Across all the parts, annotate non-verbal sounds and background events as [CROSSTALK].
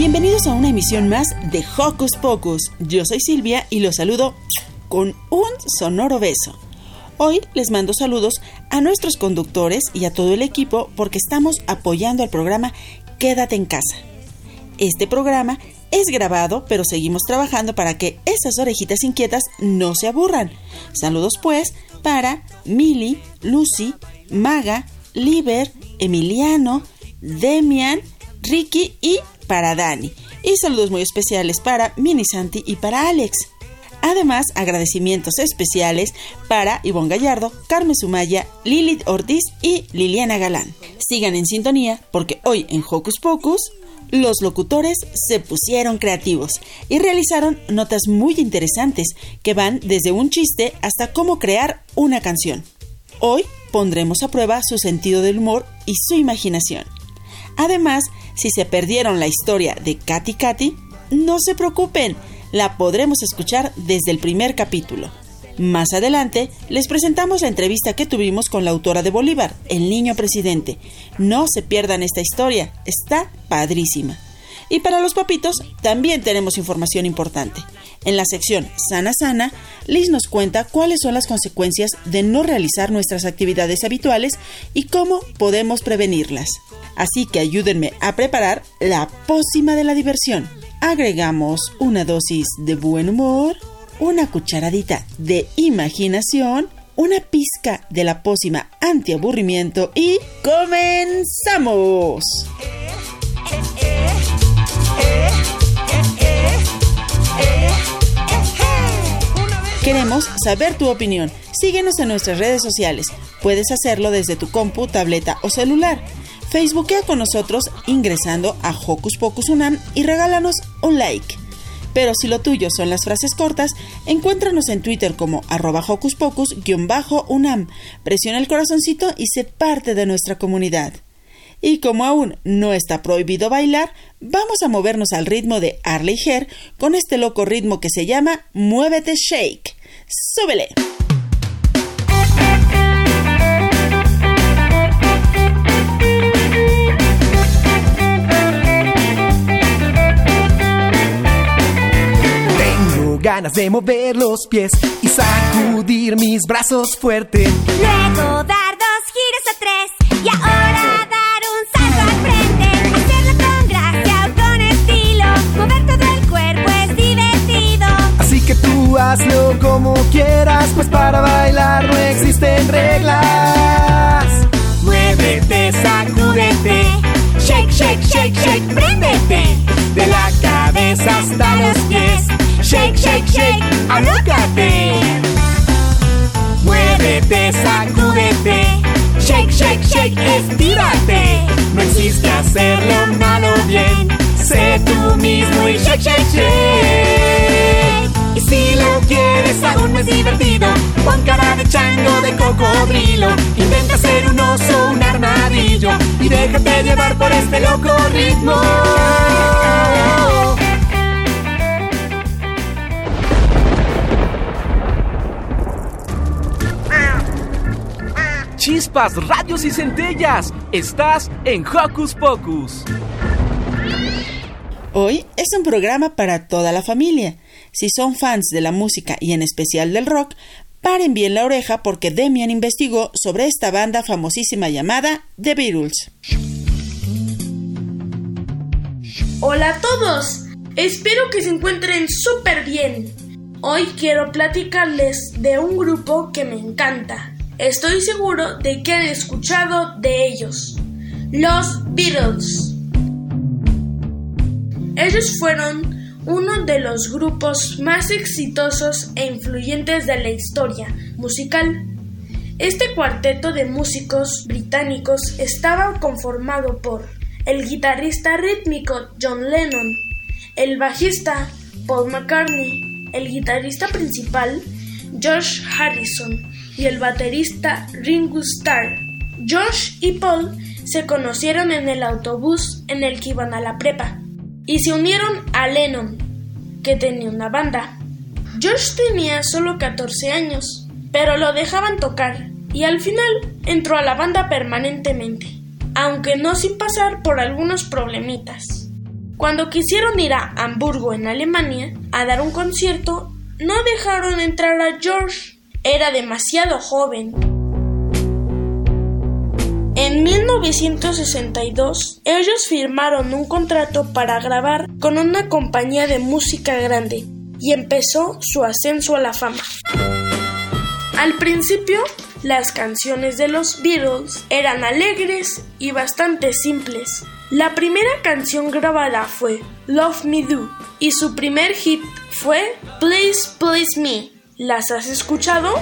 Bienvenidos a una emisión más de Hocus Pocus. Yo soy Silvia y los saludo con un sonoro beso. Hoy les mando saludos a nuestros conductores y a todo el equipo porque estamos apoyando al programa Quédate en casa. Este programa es grabado, pero seguimos trabajando para que esas orejitas inquietas no se aburran. Saludos pues para Mili, Lucy, Maga, Liber, Emiliano, Demian, Ricky y para Dani. Y saludos muy especiales para Mini Santi y para Alex. Además, agradecimientos especiales para Ivonne Gallardo, Carmen Sumaya, Lilith Ortiz y Liliana Galán. Sigan en sintonía porque hoy en Hocus Pocus los locutores se pusieron creativos y realizaron notas muy interesantes que van desde un chiste hasta cómo crear una canción. Hoy pondremos a prueba su sentido del humor y su imaginación. Además, si se perdieron la historia de Katy Katy, no se preocupen, la podremos escuchar desde el primer capítulo. Más adelante les presentamos la entrevista que tuvimos con la autora de Bolívar, el niño presidente. No se pierdan esta historia, está padrísima. Y para los papitos también tenemos información importante. En la sección Sana Sana, Liz nos cuenta cuáles son las consecuencias de no realizar nuestras actividades habituales y cómo podemos prevenirlas. Así que ayúdenme a preparar la pócima de la diversión agregamos una dosis de buen humor, una cucharadita de imaginación, una pizca de la pócima antiaburrimiento y comenzamos. Queremos saber tu opinión. Síguenos en nuestras redes sociales. Puedes hacerlo desde tu compu, tableta o celular. Facebookea con nosotros ingresando a Hocus Pocus Unam y regálanos un like. Pero si lo tuyo son las frases cortas, encuéntranos en Twitter como arroba Hocus Pocus-Unam. Presiona el corazoncito y sé parte de nuestra comunidad. Y como aún no está prohibido bailar, vamos a movernos al ritmo de Arley Her con este loco ritmo que se llama Muévete Shake. ¡Súbele! ganas de mover los pies y sacudir mis brazos fuerte. Luego dar hazlo como quieras, pues para bailar no existen reglas. Muévete, sacúdete, shake, shake, shake, shake, préndete de la cabeza hasta los pies Shake, shake, shake, alócate. Muévete, sacúdete. Shake, shake, shake, estírate. No existe hacerlo malo bien. Sé tú mismo y shake, shake, shake. Y si lo quieres aún más divertido, pon cara de chango, de cocodrilo. Intenta ser un oso, un armadillo. Y déjate llevar por este loco ritmo. chispas, radios y centellas. Estás en Hocus Pocus. Hoy es un programa para toda la familia. Si son fans de la música y en especial del rock, paren bien la oreja porque Demian investigó sobre esta banda famosísima llamada The Beatles. Hola a todos, espero que se encuentren súper bien. Hoy quiero platicarles de un grupo que me encanta. Estoy seguro de que han escuchado de ellos. Los Beatles. Ellos fueron uno de los grupos más exitosos e influyentes de la historia musical. Este cuarteto de músicos británicos estaba conformado por el guitarrista rítmico John Lennon, el bajista Paul McCartney, el guitarrista principal George Harrison y el baterista Ringo Starr. George y Paul se conocieron en el autobús en el que iban a la prepa y se unieron a Lennon, que tenía una banda. George tenía solo 14 años, pero lo dejaban tocar y al final entró a la banda permanentemente, aunque no sin pasar por algunos problemitas. Cuando quisieron ir a Hamburgo, en Alemania, a dar un concierto, no dejaron entrar a George. Era demasiado joven. En 1962, ellos firmaron un contrato para grabar con una compañía de música grande y empezó su ascenso a la fama. Al principio, las canciones de los Beatles eran alegres y bastante simples. La primera canción grabada fue Love Me Do y su primer hit fue Please Please Me. ¿Las has escuchado?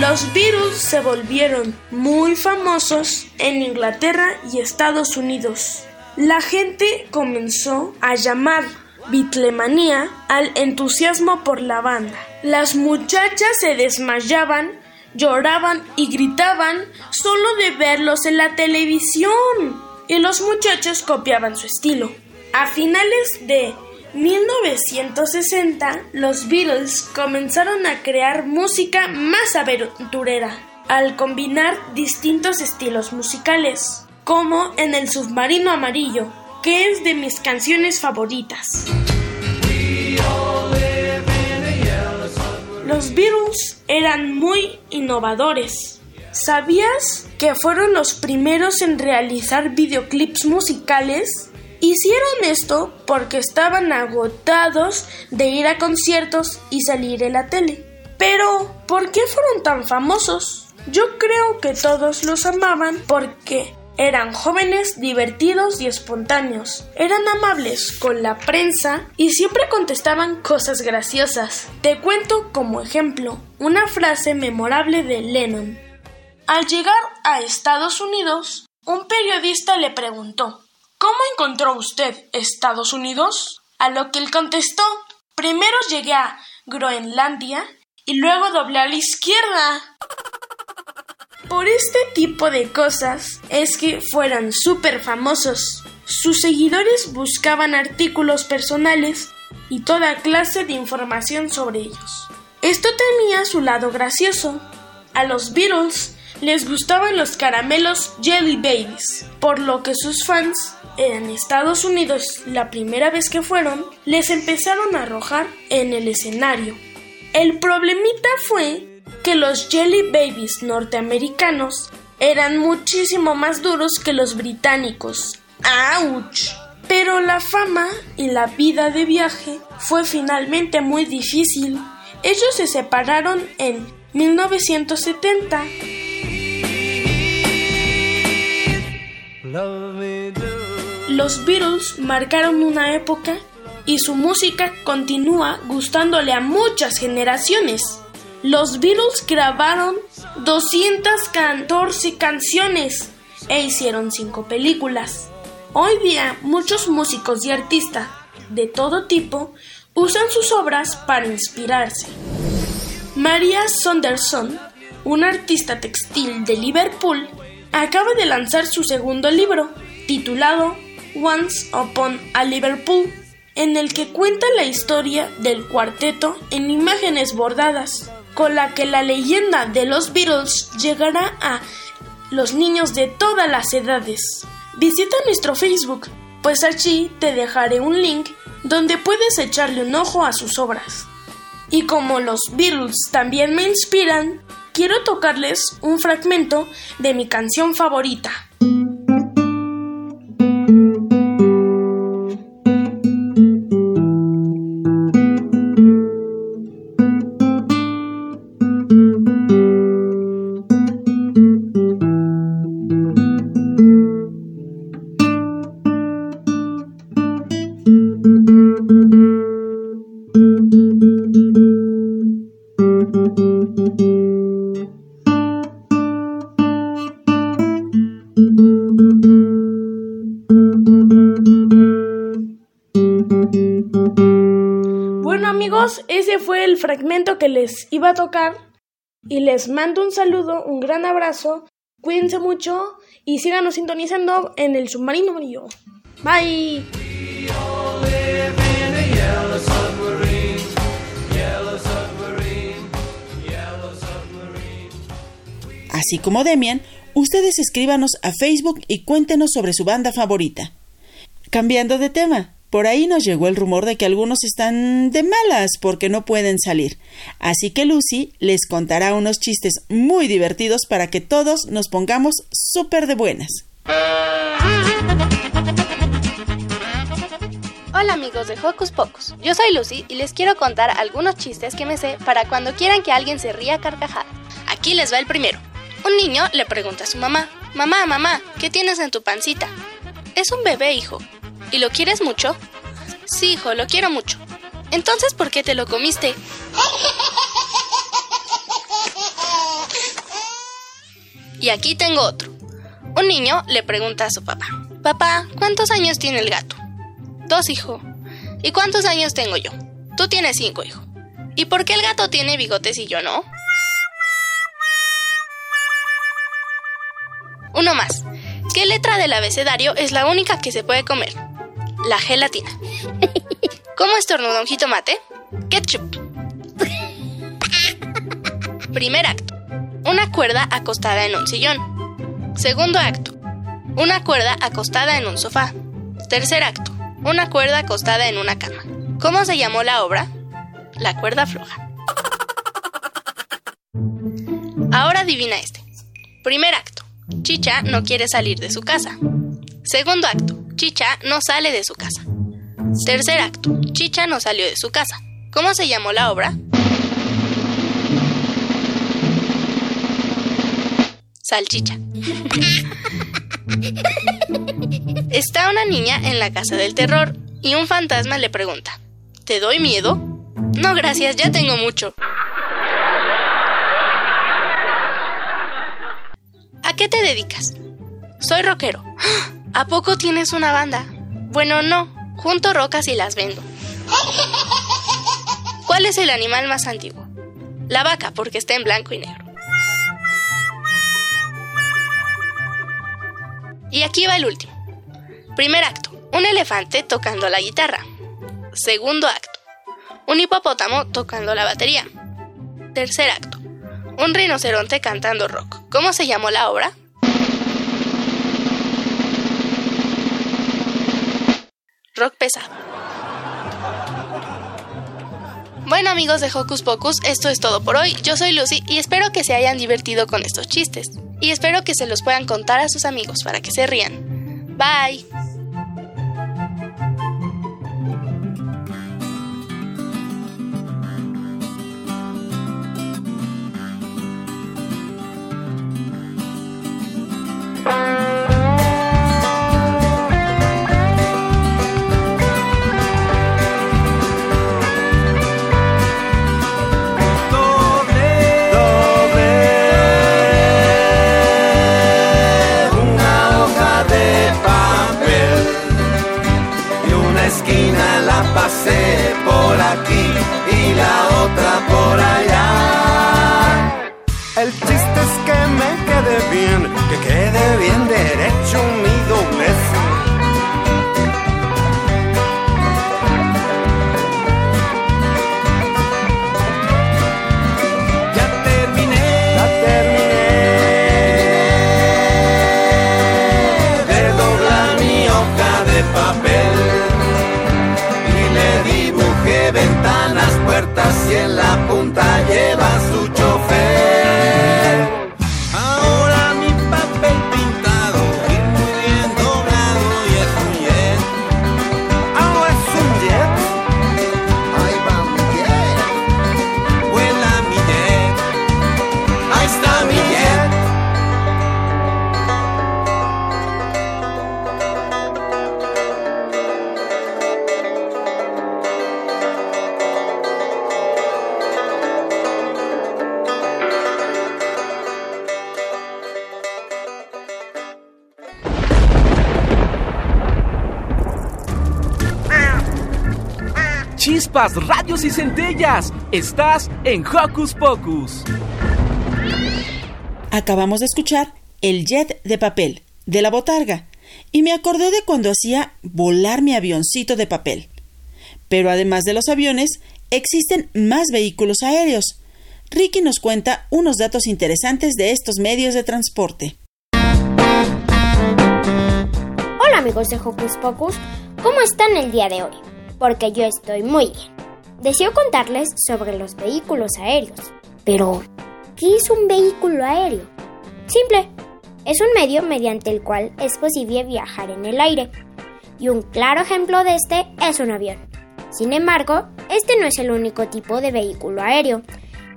Los Beatles se volvieron muy famosos en Inglaterra y Estados Unidos. La gente comenzó a llamar Beatlemanía al entusiasmo por la banda. Las muchachas se desmayaban, lloraban y gritaban solo de verlos en la televisión. Y los muchachos copiaban su estilo. A finales de 1960, los Beatles comenzaron a crear música más aventurera, al combinar distintos estilos musicales, como en El Submarino Amarillo, que es de mis canciones favoritas. Los Beatles eran muy innovadores. ¿Sabías que fueron los primeros en realizar videoclips musicales? Hicieron esto porque estaban agotados de ir a conciertos y salir en la tele. Pero, ¿por qué fueron tan famosos? Yo creo que todos los amaban porque eran jóvenes, divertidos y espontáneos. Eran amables con la prensa y siempre contestaban cosas graciosas. Te cuento como ejemplo una frase memorable de Lennon. Al llegar a Estados Unidos, un periodista le preguntó ¿Cómo encontró usted Estados Unidos? A lo que él contestó Primero llegué a Groenlandia y luego doblé a la izquierda. Por este tipo de cosas es que fueran súper famosos. Sus seguidores buscaban artículos personales y toda clase de información sobre ellos. Esto tenía su lado gracioso. A los Beatles les gustaban los caramelos Jelly Babies, por lo que sus fans en Estados Unidos la primera vez que fueron, les empezaron a arrojar en el escenario. El problemita fue que los Jelly Babies norteamericanos eran muchísimo más duros que los británicos. ¡Auch! Pero la fama y la vida de viaje fue finalmente muy difícil. Ellos se separaron en 1970. Los Beatles marcaron una época y su música continúa gustándole a muchas generaciones. Los Beatles grabaron 214 canciones e hicieron 5 películas. Hoy día muchos músicos y artistas de todo tipo usan sus obras para inspirarse. María Saunderson, una artista textil de Liverpool, acaba de lanzar su segundo libro, titulado Once Upon a Liverpool, en el que cuenta la historia del cuarteto en imágenes bordadas, con la que la leyenda de los Beatles llegará a los niños de todas las edades. Visita nuestro Facebook, pues allí te dejaré un link donde puedes echarle un ojo a sus obras. Y como los Beatles también me inspiran, quiero tocarles un fragmento de mi canción favorita. Fragmento que les iba a tocar y les mando un saludo, un gran abrazo, cuídense mucho y síganos sintonizando en el submarino amarillo. Bye. Así como Demian, ustedes escríbanos a Facebook y cuéntenos sobre su banda favorita. Cambiando de tema, por ahí nos llegó el rumor de que algunos están de malas porque no pueden salir. Así que Lucy les contará unos chistes muy divertidos para que todos nos pongamos súper de buenas. Hola amigos de Hocus Pocus, yo soy Lucy y les quiero contar algunos chistes que me sé para cuando quieran que alguien se ría carcajada. Aquí les va el primero. Un niño le pregunta a su mamá, Mamá, mamá, ¿qué tienes en tu pancita? Es un bebé, hijo. ¿Y lo quieres mucho? Sí, hijo, lo quiero mucho. Entonces, ¿por qué te lo comiste? Y aquí tengo otro. Un niño le pregunta a su papá, Papá, ¿cuántos años tiene el gato? Dos, hijo. ¿Y cuántos años tengo yo? Tú tienes cinco, hijo. ¿Y por qué el gato tiene bigotes y yo no? Uno más. ¿Qué letra del abecedario es la única que se puede comer? La gelatina. [LAUGHS] ¿Cómo estornuda un jitomate? Ketchup. Primer acto. Una cuerda acostada en un sillón. Segundo acto. Una cuerda acostada en un sofá. Tercer acto. Una cuerda acostada en una cama. ¿Cómo se llamó la obra? La cuerda floja. Ahora adivina este. Primer acto. Chicha no quiere salir de su casa. Segundo acto. Chicha no sale de su casa. Tercer acto. Chicha no salió de su casa. ¿Cómo se llamó la obra? Salchicha. Está una niña en la casa del terror y un fantasma le pregunta, ¿te doy miedo? No, gracias, ya tengo mucho. Qué te dedicas? Soy rockero. ¿A poco tienes una banda? Bueno, no, junto rocas y las vendo. ¿Cuál es el animal más antiguo? La vaca, porque está en blanco y negro. Y aquí va el último. Primer acto, un elefante tocando la guitarra. Segundo acto, un hipopótamo tocando la batería. Tercer acto, un rinoceronte cantando rock. ¿Cómo se llamó la obra? Rock pesado. Bueno amigos de Hocus Pocus, esto es todo por hoy. Yo soy Lucy y espero que se hayan divertido con estos chistes. Y espero que se los puedan contar a sus amigos para que se rían. Bye. Y centellas. Estás en Hocus Pocus. Acabamos de escuchar El Jet de Papel, de la Botarga, y me acordé de cuando hacía volar mi avioncito de papel. Pero además de los aviones, existen más vehículos aéreos. Ricky nos cuenta unos datos interesantes de estos medios de transporte. Hola amigos de Hocus Pocus, ¿cómo están el día de hoy? Porque yo estoy muy bien. Deseo contarles sobre los vehículos aéreos. Pero, ¿qué es un vehículo aéreo? Simple, es un medio mediante el cual es posible viajar en el aire. Y un claro ejemplo de este es un avión. Sin embargo, este no es el único tipo de vehículo aéreo.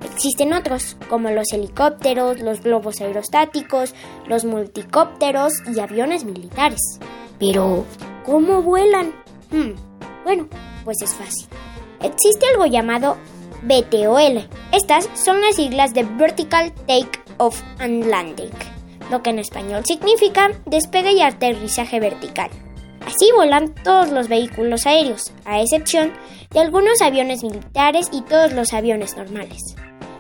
Existen otros, como los helicópteros, los globos aerostáticos, los multicópteros y aviones militares. Pero, ¿cómo vuelan? Hmm, bueno, pues es fácil. Existe algo llamado BTOL. Estas son las siglas de Vertical Take Off and Landing, lo que en español significa despegue y aterrizaje vertical. Así volan todos los vehículos aéreos, a excepción de algunos aviones militares y todos los aviones normales.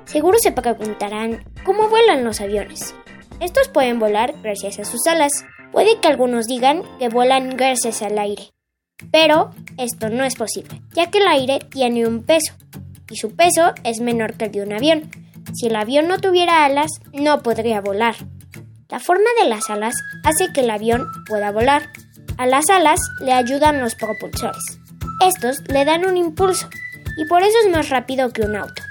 Seguro se preguntarán, ¿cómo vuelan los aviones? Estos pueden volar gracias a sus alas. Puede que algunos digan que vuelan gracias al aire. Pero esto no es posible, ya que el aire tiene un peso, y su peso es menor que el de un avión. Si el avión no tuviera alas, no podría volar. La forma de las alas hace que el avión pueda volar, a las alas le ayudan los propulsores. Estos le dan un impulso y por eso es más rápido que un auto.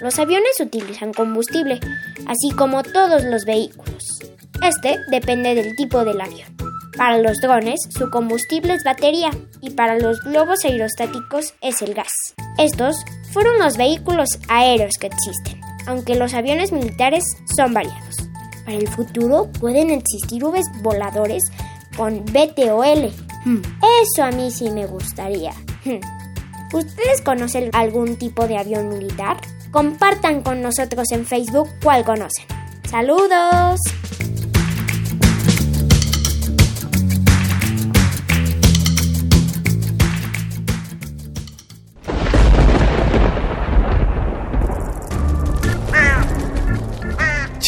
Los aviones utilizan combustible, así como todos los vehículos. Este depende del tipo del avión. Para los drones, su combustible es batería y para los globos aerostáticos es el gas. Estos fueron los vehículos aéreos que existen, aunque los aviones militares son variados. Para el futuro pueden existir uves voladores con BTOL. Hmm. Eso a mí sí me gustaría. Hmm. ¿Ustedes conocen algún tipo de avión militar? Compartan con nosotros en Facebook cuál conocen. ¡Saludos!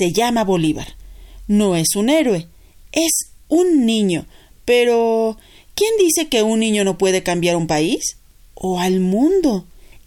Se llama Bolívar. No es un héroe, es un niño. Pero, ¿quién dice que un niño no puede cambiar un país? ¿O al mundo?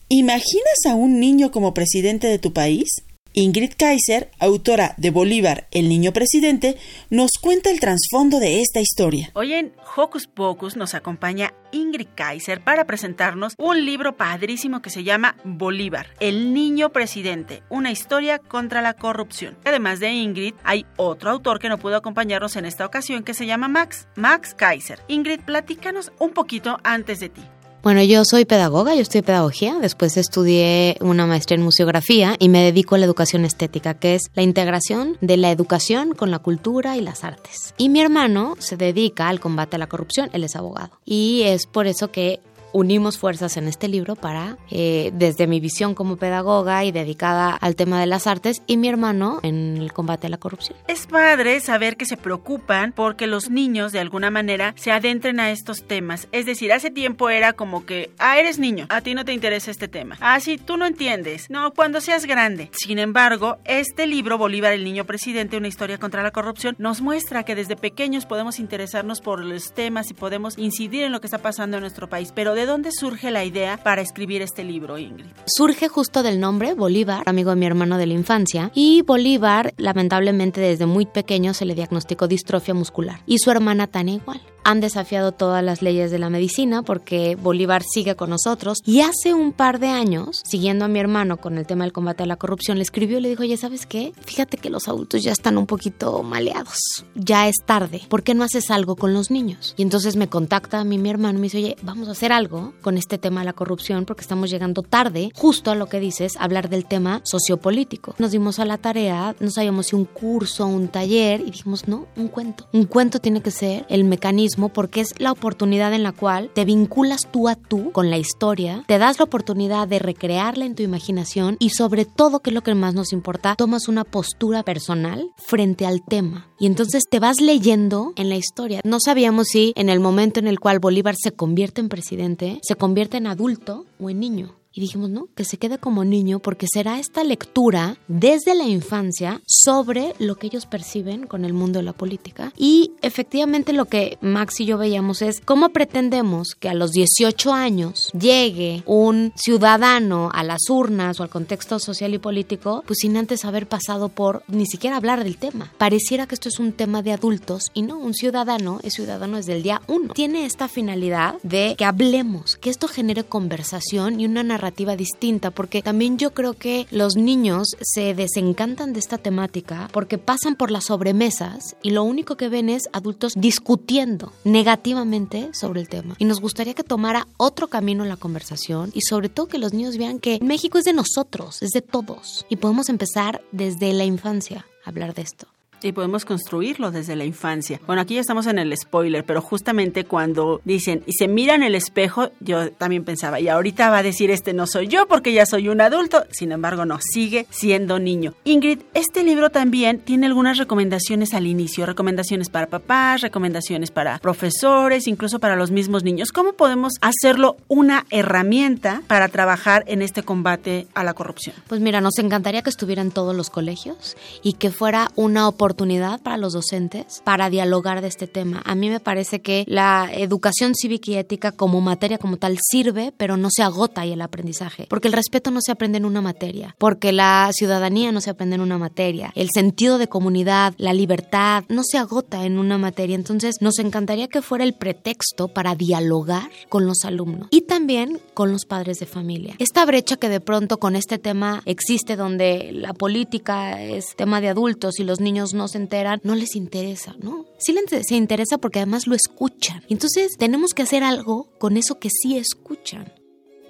¿Imaginas a un niño como presidente de tu país? Ingrid Kaiser, autora de Bolívar, el niño presidente, nos cuenta el trasfondo de esta historia. Hoy en Hocus Pocus nos acompaña Ingrid Kaiser para presentarnos un libro padrísimo que se llama Bolívar, el niño presidente, una historia contra la corrupción. Además de Ingrid, hay otro autor que no pudo acompañarnos en esta ocasión que se llama Max, Max Kaiser. Ingrid, platícanos un poquito antes de ti. Bueno, yo soy pedagoga, yo estudié pedagogía, después estudié una maestría en museografía y me dedico a la educación estética, que es la integración de la educación con la cultura y las artes. Y mi hermano se dedica al combate a la corrupción, él es abogado. Y es por eso que unimos fuerzas en este libro para, eh, desde mi visión como pedagoga y dedicada al tema de las artes, y mi hermano en el combate a la corrupción. Es padre saber que se preocupan porque los niños de alguna manera se adentren a estos temas. Es decir, hace tiempo era como que, ah, eres niño, a ti no te interesa este tema. Ah, sí, tú no entiendes. No, cuando seas grande. Sin embargo, este libro, Bolívar, el niño presidente, una historia contra la corrupción, nos muestra que desde pequeños podemos interesarnos por los temas y podemos incidir en lo que está pasando en nuestro país. Pero ¿de dónde surge la idea para escribir este libro, Ingrid? Surge justo del nombre Bolívar, amigo de mi hermano de la infancia, y Bolívar lamentablemente desde muy pequeño se le diagnosticó distrofia muscular y su hermana Tania igual. Han desafiado todas las leyes de la medicina porque Bolívar sigue con nosotros. Y hace un par de años, siguiendo a mi hermano con el tema del combate a la corrupción, le escribió y le dijo, oye, ¿sabes qué? Fíjate que los adultos ya están un poquito maleados. Ya es tarde. ¿Por qué no haces algo con los niños? Y entonces me contacta a mí mi hermano y me dice, oye, vamos a hacer algo con este tema de la corrupción porque estamos llegando tarde, justo a lo que dices, hablar del tema sociopolítico. Nos dimos a la tarea, no sabíamos si un curso, un taller, y dijimos, no, un cuento. Un cuento tiene que ser el mecanismo porque es la oportunidad en la cual te vinculas tú a tú con la historia, te das la oportunidad de recrearla en tu imaginación y sobre todo, que es lo que más nos importa, tomas una postura personal frente al tema. Y entonces te vas leyendo en la historia. No sabíamos si en el momento en el cual Bolívar se convierte en presidente, se convierte en adulto o en niño. Y dijimos, no, que se quede como niño porque será esta lectura desde la infancia sobre lo que ellos perciben con el mundo de la política. Y efectivamente lo que Max y yo veíamos es cómo pretendemos que a los 18 años llegue un ciudadano a las urnas o al contexto social y político, pues sin antes haber pasado por ni siquiera hablar del tema. Pareciera que esto es un tema de adultos y no, un ciudadano es ciudadano desde el día uno. Tiene esta finalidad de que hablemos, que esto genere conversación y una narrativa narrativa distinta, porque también yo creo que los niños se desencantan de esta temática porque pasan por las sobremesas y lo único que ven es adultos discutiendo negativamente sobre el tema. Y nos gustaría que tomara otro camino la conversación y sobre todo que los niños vean que México es de nosotros, es de todos y podemos empezar desde la infancia a hablar de esto. Y podemos construirlo desde la infancia. Bueno, aquí ya estamos en el spoiler, pero justamente cuando dicen y se miran el espejo, yo también pensaba, y ahorita va a decir este no soy yo porque ya soy un adulto, sin embargo no, sigue siendo niño. Ingrid, este libro también tiene algunas recomendaciones al inicio, recomendaciones para papás, recomendaciones para profesores, incluso para los mismos niños. ¿Cómo podemos hacerlo una herramienta para trabajar en este combate a la corrupción? Pues mira, nos encantaría que estuviera en todos los colegios y que fuera una oportunidad oportunidad para los docentes para dialogar de este tema. A mí me parece que la educación cívica y ética como materia como tal sirve, pero no se agota ahí el aprendizaje, porque el respeto no se aprende en una materia, porque la ciudadanía no se aprende en una materia, el sentido de comunidad, la libertad, no se agota en una materia. Entonces, nos encantaría que fuera el pretexto para dialogar con los alumnos y también con los padres de familia. Esta brecha que de pronto con este tema existe donde la política es tema de adultos y los niños no se enteran, no les interesa, ¿no? Sí les se interesa porque además lo escuchan. Entonces tenemos que hacer algo con eso que sí escuchan.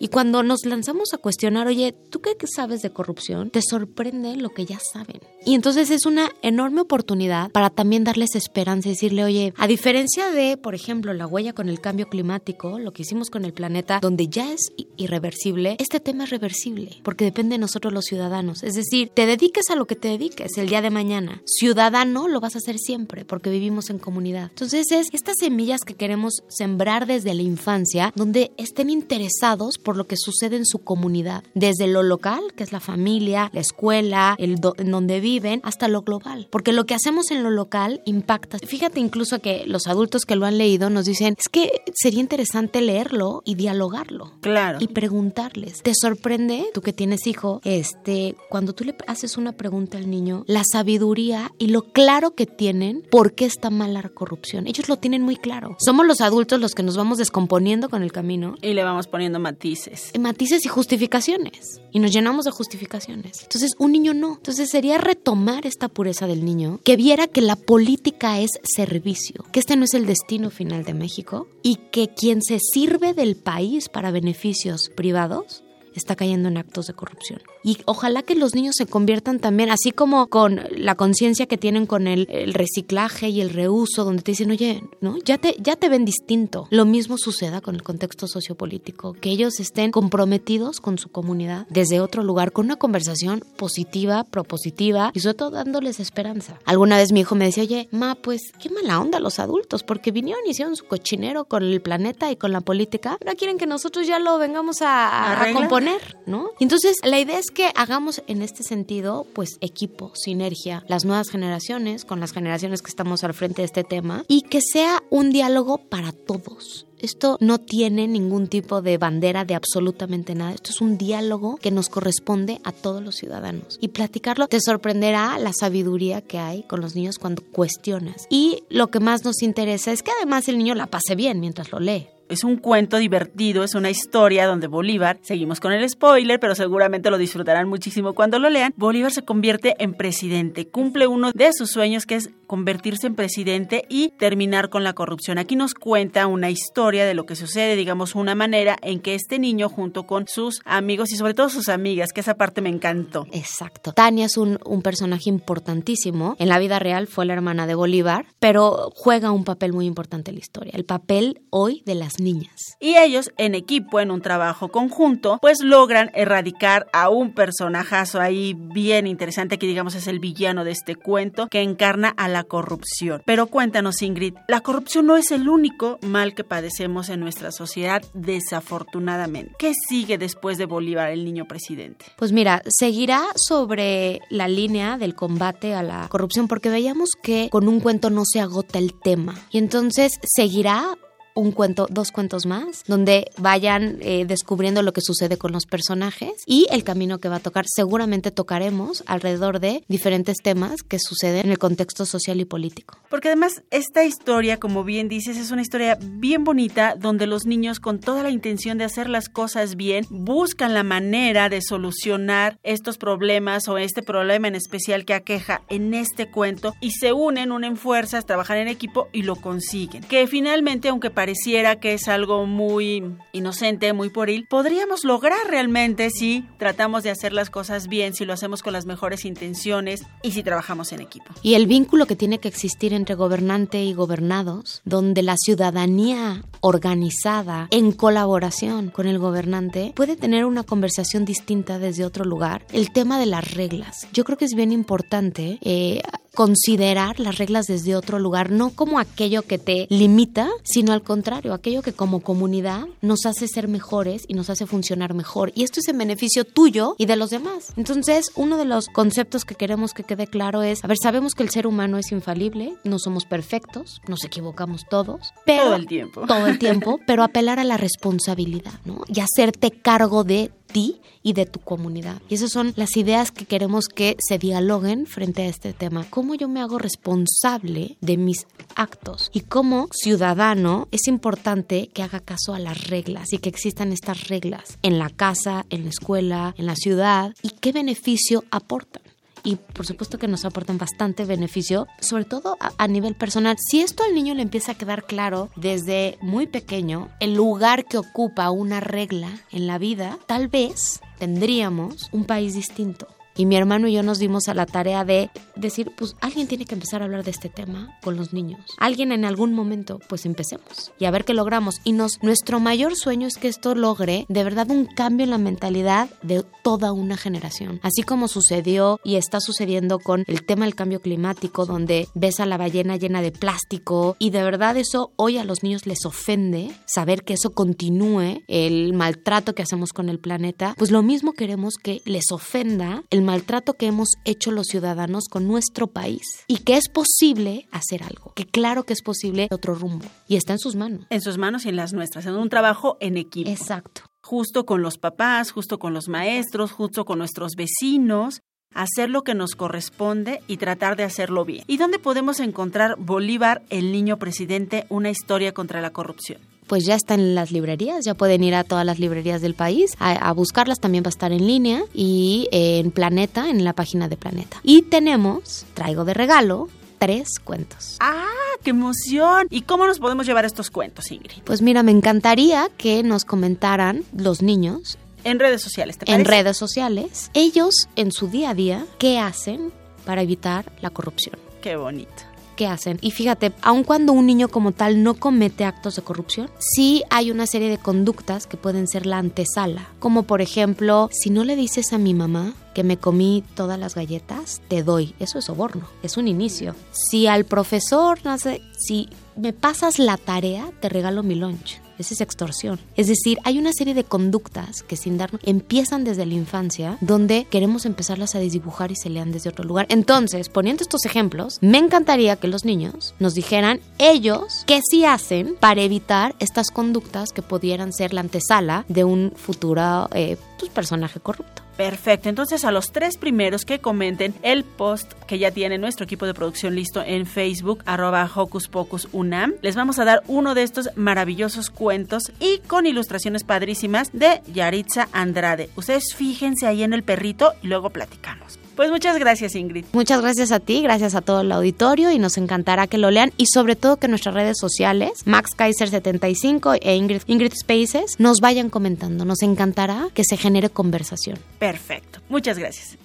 Y cuando nos lanzamos a cuestionar, oye, ¿tú qué sabes de corrupción? Te sorprende lo que ya saben. Y entonces es una enorme oportunidad para también darles esperanza y decirle, oye, a diferencia de, por ejemplo, la huella con el cambio climático, lo que hicimos con el planeta, donde ya es irreversible, este tema es reversible, porque depende de nosotros los ciudadanos. Es decir, te dediques a lo que te dediques el día de mañana. Ciudadano lo vas a hacer siempre, porque vivimos en comunidad. Entonces es estas semillas que queremos sembrar desde la infancia, donde estén interesados por lo que sucede en su comunidad, desde lo local, que es la familia, la escuela, el en donde viven, hasta lo global, porque lo que hacemos en lo local impacta. Fíjate incluso que los adultos que lo han leído nos dicen, es que sería interesante leerlo y dialogarlo. Claro. Y preguntarles. ¿Te sorprende, tú que tienes hijo, este, cuando tú le haces una pregunta al niño, la sabiduría y lo claro que tienen por qué está mal la corrupción? Ellos lo tienen muy claro. Somos los adultos los que nos vamos descomponiendo con el camino. Y le vamos poniendo matices matices. y justificaciones. Y nos llenamos de justificaciones. Entonces, un niño no. Entonces, sería retomar esta pureza del niño, que viera que la política es servicio, que este no es el destino final de México y que quien se sirve del país para beneficios privados está cayendo en actos de corrupción. Y ojalá que los niños se conviertan también, así como con la conciencia que tienen con el, reciclaje y el reuso, donde te dicen, oye, ¿no? Ya te, ya te ven distinto. Lo mismo suceda con el contexto sociopolítico, que ellos estén comprometidos con su comunidad desde otro lugar, con una conversación positiva, propositiva y sobre todo dándoles esperanza. Alguna vez mi hijo me decía, oye, ma, pues qué mala onda los adultos, porque vinieron y hicieron su cochinero con el planeta y con la política, ahora quieren que nosotros ya lo vengamos a, a, componer proponer, ¿no? Entonces la idea es que hagamos en este sentido, pues equipo, sinergia, las nuevas generaciones con las generaciones que estamos al frente de este tema y que sea un diálogo para todos. Esto no tiene ningún tipo de bandera de absolutamente nada. Esto es un diálogo que nos corresponde a todos los ciudadanos. Y platicarlo te sorprenderá la sabiduría que hay con los niños cuando cuestionas. Y lo que más nos interesa es que además el niño la pase bien mientras lo lee es un cuento divertido, es una historia donde Bolívar, seguimos con el spoiler, pero seguramente lo disfrutarán muchísimo cuando lo lean, Bolívar se convierte en presidente, cumple uno de sus sueños que es convertirse en presidente y terminar con la corrupción. Aquí nos cuenta una historia de lo que sucede, digamos, una manera en que este niño junto con sus amigos y sobre todo sus amigas, que esa parte me encantó. Exacto. Tania es un, un personaje importantísimo. En la vida real fue la hermana de Bolívar, pero juega un papel muy importante en la historia. El papel hoy de las niñas. Y ellos, en equipo, en un trabajo conjunto, pues logran erradicar a un personajazo ahí bien interesante que digamos es el villano de este cuento que encarna a corrupción. Pero cuéntanos, Ingrid, la corrupción no es el único mal que padecemos en nuestra sociedad, desafortunadamente. ¿Qué sigue después de Bolívar, el niño presidente? Pues mira, seguirá sobre la línea del combate a la corrupción porque veíamos que con un cuento no se agota el tema. Y entonces seguirá un cuento, dos cuentos más, donde vayan eh, descubriendo lo que sucede con los personajes y el camino que va a tocar. Seguramente tocaremos alrededor de diferentes temas que suceden en el contexto social y político. Porque además esta historia, como bien dices, es una historia bien bonita donde los niños con toda la intención de hacer las cosas bien buscan la manera de solucionar estos problemas o este problema en especial que aqueja en este cuento y se unen, unen fuerzas, trabajan en equipo y lo consiguen. Que finalmente, aunque pareciera que es algo muy inocente, muy poril, podríamos lograr realmente si tratamos de hacer las cosas bien, si lo hacemos con las mejores intenciones y si trabajamos en equipo. Y el vínculo que tiene que existir entre gobernante y gobernados, donde la ciudadanía organizada en colaboración con el gobernante puede tener una conversación distinta desde otro lugar. El tema de las reglas. Yo creo que es bien importante eh, considerar las reglas desde otro lugar, no como aquello que te limita, sino al contrario, aquello que como comunidad nos hace ser mejores y nos hace funcionar mejor. Y esto es en beneficio tuyo y de los demás. Entonces, uno de los conceptos que queremos que quede claro es, a ver, sabemos que el ser humano es infalible, no somos perfectos, nos equivocamos todos, pero todo el tiempo. Todo el tiempo, [LAUGHS] pero apelar a la responsabilidad, ¿no? Y hacerte cargo de ti y de tu comunidad. Y esas son las ideas que queremos que se dialoguen frente a este tema. ¿Cómo yo me hago responsable de mis actos? Y como ciudadano es importante que haga caso a las reglas y que existan estas reglas en la casa, en la escuela, en la ciudad y qué beneficio aportan y por supuesto que nos aportan bastante beneficio, sobre todo a, nivel personal. Si esto al niño le empieza a quedar claro desde muy pequeño, el lugar que ocupa una regla en la vida, tal vez tendríamos un país distinto y mi hermano y yo nos dimos a la tarea de decir, pues alguien tiene que empezar a hablar de este tema con los niños. Alguien en algún momento, pues empecemos y a ver qué logramos. Y nos, nuestro mayor sueño es que esto logre de verdad un cambio en la mentalidad de toda una generación. Así como sucedió y está sucediendo con el tema del cambio climático, donde ves a la ballena llena de plástico y de verdad eso hoy a los niños les ofende saber que eso continúe, el maltrato que hacemos con el planeta, pues lo mismo queremos que les ofenda el maltrato que hemos hecho los ciudadanos con nuestro país y que es posible hacer algo, que claro que es posible otro rumbo y está en sus manos. En sus manos y en las nuestras, en un trabajo en equipo. Exacto. Justo con los papás, justo con los maestros, justo con nuestros vecinos, hacer lo que nos corresponde y tratar de hacerlo bien. ¿Y dónde podemos encontrar Bolívar, el niño presidente, una historia contra la corrupción? Pues ya está en las librerías, ya pueden ir a todas las librerías del país a, buscarlas, también va a estar en línea y en Planeta, en la página de Planeta. Y tenemos, traigo de regalo, tres cuentos. ¡Ah, qué emoción! ¿Y cómo nos podemos llevar estos cuentos, Ingrid? Pues mira, me encantaría que nos comentaran los niños. En redes sociales, ¿te parece? En redes sociales. Ellos, en su día a día, ¿qué hacen para evitar la corrupción? Qué bonito que hacen. Y fíjate, aun cuando un niño como tal no comete actos de corrupción, sí hay una serie de conductas que pueden ser la antesala. Como por ejemplo, si no le dices a mi mamá que me comí todas las galletas, te doy. Eso es soborno, es un inicio. Si al profesor, no sé, si me pasas la tarea, te regalo mi lunch. Es extorsión. Es decir, hay una serie de conductas que sin darnos empiezan desde la infancia donde queremos empezarlas a desdibujar y se lean desde otro lugar. Entonces, poniendo estos ejemplos, me encantaría que los niños nos dijeran ellos qué sí hacen para evitar estas conductas que pudieran ser la antesala de un futuro eh, pues, personaje corrupto. Perfecto, entonces a los tres primeros que comenten el post que ya tiene nuestro equipo de producción listo en Facebook, arroba Hocus Pocus Unam, les vamos a dar uno de estos maravillosos cuentos y con ilustraciones padrísimas de Yaritza Andrade. Ustedes fíjense ahí en el perrito y luego platicamos. Pues muchas gracias, Ingrid. Muchas gracias a ti, gracias a todo el auditorio y nos encantará que lo lean y sobre todo que nuestras redes sociales, Max Kaiser 75 e Ingrid, Ingrid Spaces, nos vayan comentando. Nos encantará que se genere conversación. Perfecto. Muchas gracias.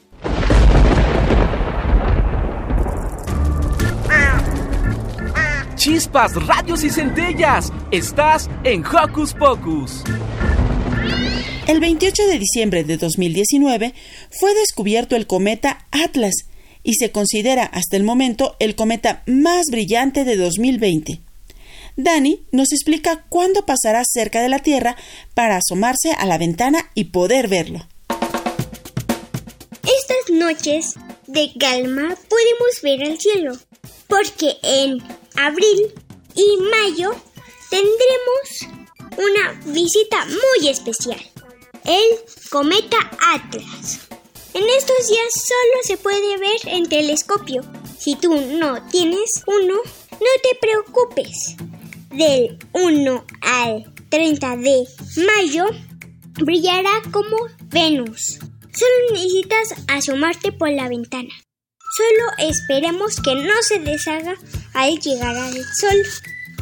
Chispas, radios y centellas. Estás en Hocus Pocus. El 28 de diciembre de 2019 fue descubierto el cometa Atlas y se considera hasta el momento el cometa más brillante de 2020. Dani nos explica cuándo pasará cerca de la Tierra para asomarse a la ventana y poder verlo. Estas noches de calma podemos ver el cielo, porque en abril y mayo tendremos una visita muy especial el cometa Atlas. En estos días solo se puede ver en telescopio. Si tú no tienes uno, no te preocupes. Del 1 al 30 de mayo brillará como Venus. Solo necesitas asomarte por la ventana. Solo esperemos que no se deshaga al llegar al sol.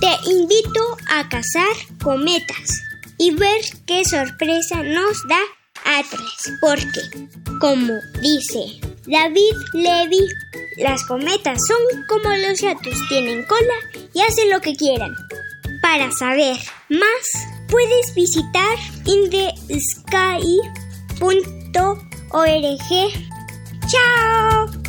Te invito a cazar cometas y ver qué sorpresa nos da Atlas, porque, como dice David Levy, las cometas son como los gatos, tienen cola y hacen lo que quieran. Para saber más, puedes visitar indesky.org. ¡Chao!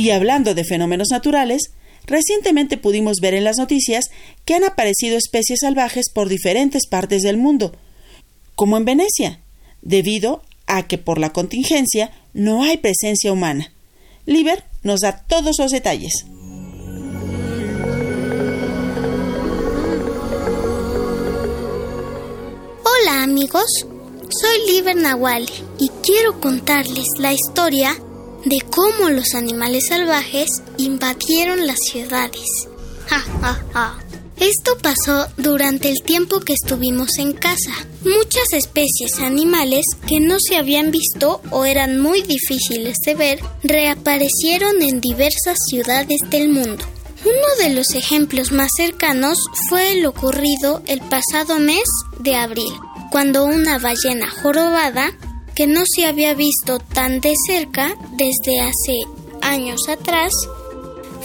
Y hablando de fenómenos naturales, recientemente pudimos ver en las noticias que han aparecido especies salvajes por diferentes partes del mundo, como en Venecia, debido a que por la contingencia no hay presencia humana. Liber nos da todos los detalles. Hola amigos, soy Liber Nawali y quiero contarles la historia de cómo los animales salvajes invadieron las ciudades. Esto pasó durante el tiempo que estuvimos en casa. Muchas especies animales que no se habían visto o eran muy difíciles de ver reaparecieron en diversas ciudades del mundo. Uno de los ejemplos más cercanos fue el ocurrido el pasado mes de abril, cuando una ballena jorobada que no se había visto tan de cerca desde hace años atrás,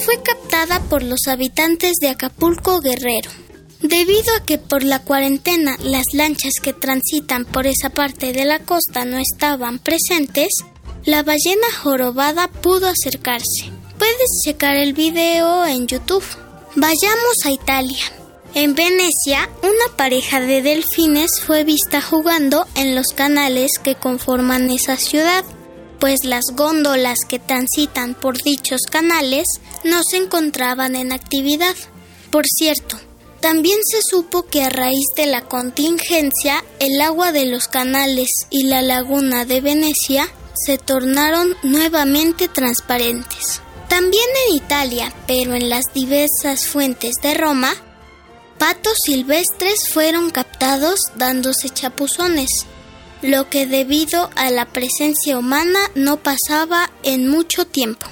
fue captada por los habitantes de Acapulco Guerrero. Debido a que por la cuarentena las lanchas que transitan por esa parte de la costa no estaban presentes, la ballena jorobada pudo acercarse. Puedes checar el video en YouTube. Vayamos a Italia. En Venecia, una pareja de delfines fue vista jugando en los canales que conforman esa ciudad, pues las góndolas que transitan por dichos canales no se encontraban en actividad. Por cierto, también se supo que a raíz de la contingencia, el agua de los canales y la laguna de Venecia se tornaron nuevamente transparentes. También en Italia, pero en las diversas fuentes de Roma, patos silvestres fueron captados dándose chapuzones, lo que debido a la presencia humana no pasaba en mucho tiempo.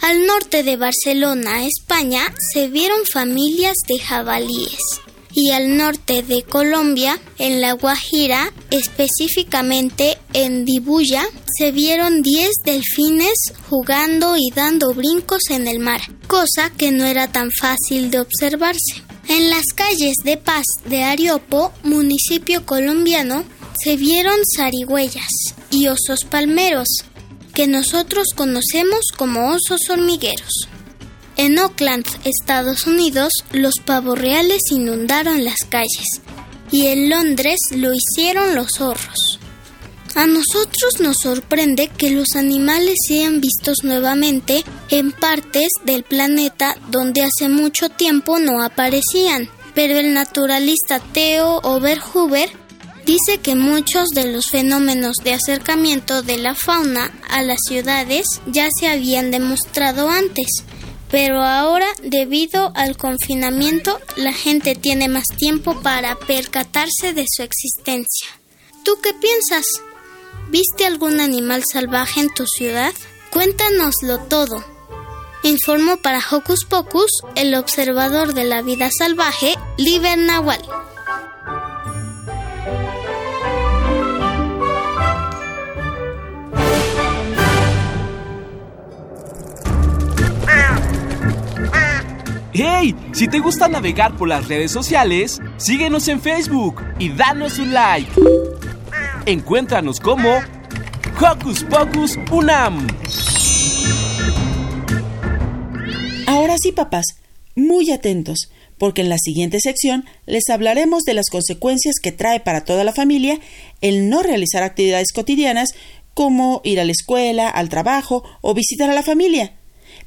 Al norte de Barcelona, España, se vieron familias de jabalíes y al norte de Colombia, en La Guajira, específicamente en Dibuya, se vieron 10 delfines jugando y dando brincos en el mar, cosa que no era tan fácil de observarse. En las calles de Paz de Ariopo, municipio colombiano, se vieron zarigüeyas y osos palmeros, que nosotros conocemos como osos hormigueros. En Oakland, Estados Unidos, los pavos reales inundaron las calles y en Londres lo hicieron los zorros. A nosotros nos sorprende que los animales sean vistos nuevamente en partes del planeta donde hace mucho tiempo no aparecían, pero el naturalista Theo Oberhuber dice que muchos de los fenómenos de acercamiento de la fauna a las ciudades ya se habían demostrado antes, pero ahora debido al confinamiento la gente tiene más tiempo para percatarse de su existencia. ¿Tú qué piensas? ¿Viste algún animal salvaje en tu ciudad? Cuéntanoslo todo. Informó para Hocus Pocus el observador de la vida salvaje, Liber Nahual. ¡Hey! Si te gusta navegar por las redes sociales, síguenos en Facebook y danos un like. Encuéntranos como Hocus Pocus Unam. Ahora sí, papás, muy atentos, porque en la siguiente sección les hablaremos de las consecuencias que trae para toda la familia el no realizar actividades cotidianas como ir a la escuela, al trabajo o visitar a la familia.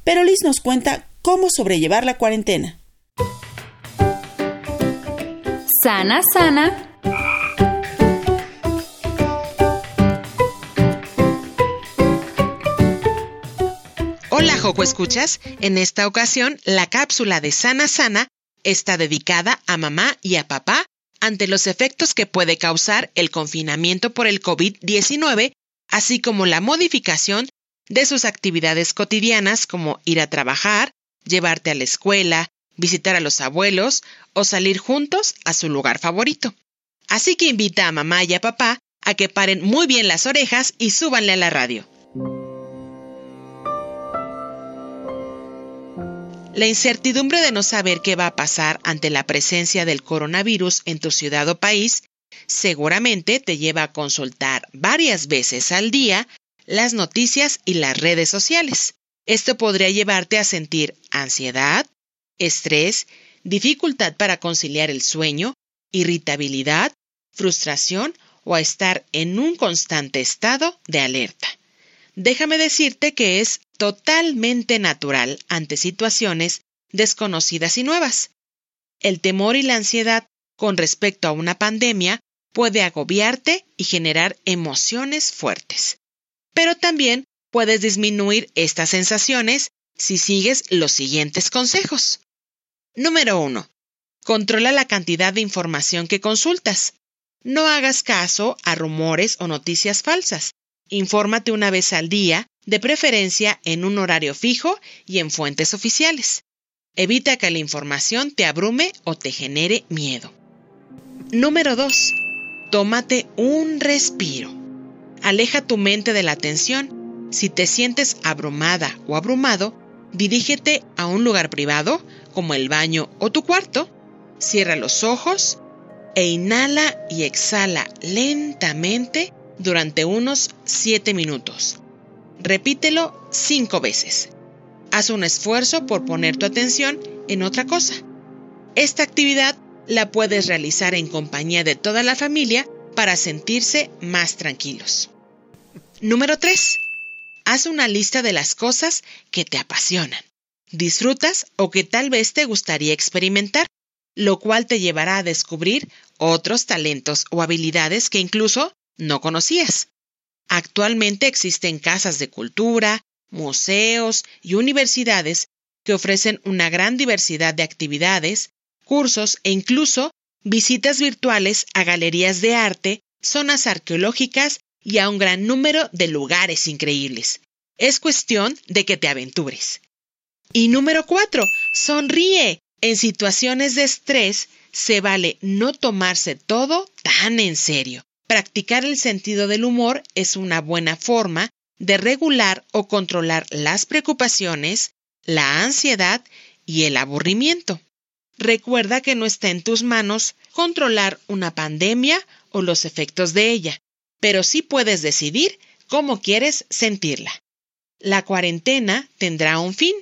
Pero Liz nos cuenta cómo sobrellevar la cuarentena. Sana, sana. Joco Escuchas. En esta ocasión, la cápsula de Sana Sana está dedicada a mamá y a papá ante los efectos que puede causar el confinamiento por el COVID-19, así como la modificación de sus actividades cotidianas como ir a trabajar, llevarte a la escuela, visitar a los abuelos o salir juntos a su lugar favorito. Así que invita a mamá y a papá a que paren muy bien las orejas y súbanle a la radio. La incertidumbre de no saber qué va a pasar ante la presencia del coronavirus en tu ciudad o país seguramente te lleva a consultar varias veces al día las noticias y las redes sociales. Esto podría llevarte a sentir ansiedad, estrés, dificultad para conciliar el sueño, irritabilidad, frustración o a estar en un constante estado de alerta. Déjame decirte que es totalmente natural ante situaciones desconocidas y nuevas. El temor y la ansiedad con respecto a una pandemia puede agobiarte y generar emociones fuertes. Pero también puedes disminuir estas sensaciones si sigues los siguientes consejos. Número 1. Controla la cantidad de información que consultas. No hagas caso a rumores o noticias falsas. Infórmate una vez al día, de preferencia en un horario fijo y en fuentes oficiales. Evita que la información te abrume o te genere miedo. Número 2. Tómate un respiro. Aleja tu mente de la tensión si te sientes abrumada o abrumado, dirígete a un lugar privado, como el baño o tu cuarto, cierra los ojos e inhala y exhala lentamente durante unos 7 minutos. Repítelo 5 veces. Haz un esfuerzo por poner tu atención en otra cosa. Esta actividad la puedes realizar en compañía de toda la familia para sentirse más tranquilos. Número 3. Haz una lista de las cosas que te apasionan, disfrutas o que tal vez te gustaría experimentar, lo cual te llevará a descubrir otros talentos o habilidades que incluso no conocías. Actualmente existen casas de cultura, museos y universidades que ofrecen una gran diversidad de actividades, cursos e incluso visitas virtuales a galerías de arte, zonas arqueológicas y a un gran número de lugares increíbles. Es cuestión de que te aventures. Y número cuatro, sonríe. En situaciones de estrés se vale no tomarse todo tan en serio. Practicar el sentido del humor es una buena forma de regular o controlar las preocupaciones, la ansiedad y el aburrimiento. Recuerda que no está en tus manos controlar una pandemia o los efectos de ella pero sí puedes decidir cómo quieres sentirla. La cuarentena tendrá un fin.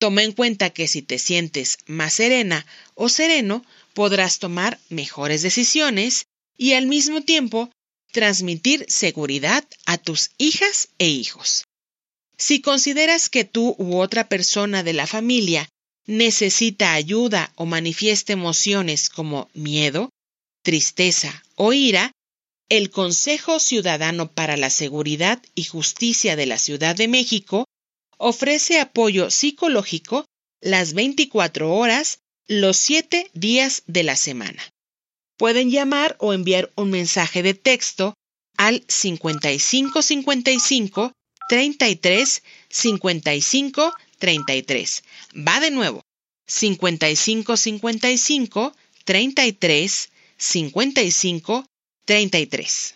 Toma en cuenta que si te sientes más serena o sereno, podrás tomar mejores decisiones y al mismo tiempo transmitir seguridad a tus hijas e hijos. Si consideras que tú u otra persona de la familia necesita ayuda o manifiesta emociones como miedo, tristeza o ira, el Consejo Ciudadano para la Seguridad y Justicia de la Ciudad de México ofrece apoyo psicológico las 24 horas, los 7 días de la semana. Pueden llamar o enviar un mensaje de texto al 5555 33 55 33. Va de nuevo. 5555 33 55 33.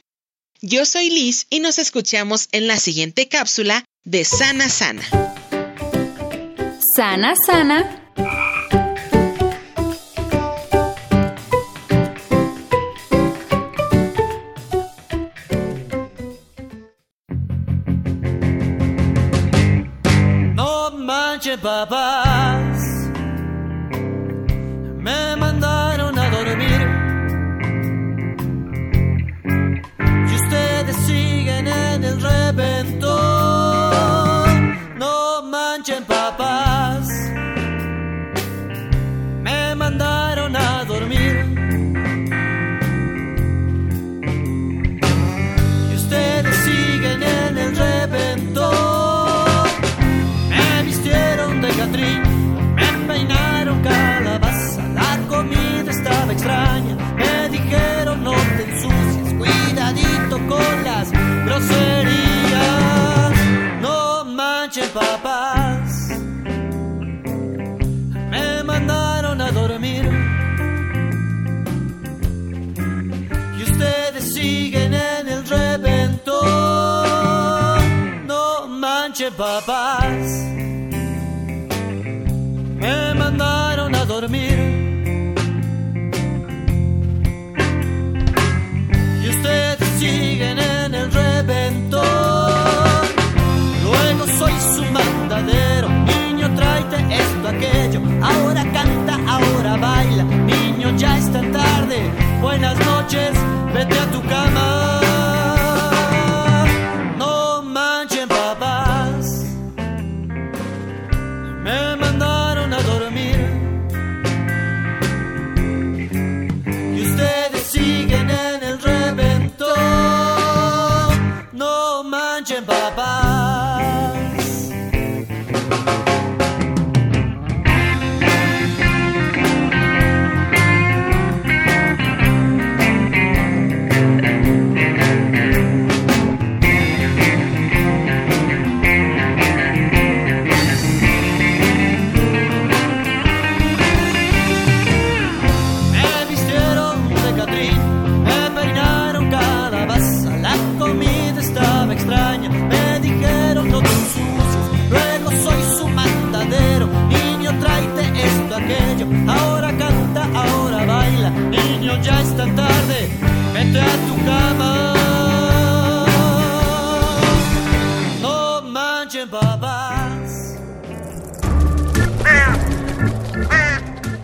Yo soy Liz y nos escuchamos en la siguiente cápsula de Sana Sana. Sana Sana. Baba. Papás me mandaron a dormir. Y ustedes siguen en el reventón. Luego soy su mandadero. Niño, tráete esto, aquello. Ahora canta, ahora baila. Niño, ya está tarde. Buenas noches, vete a tu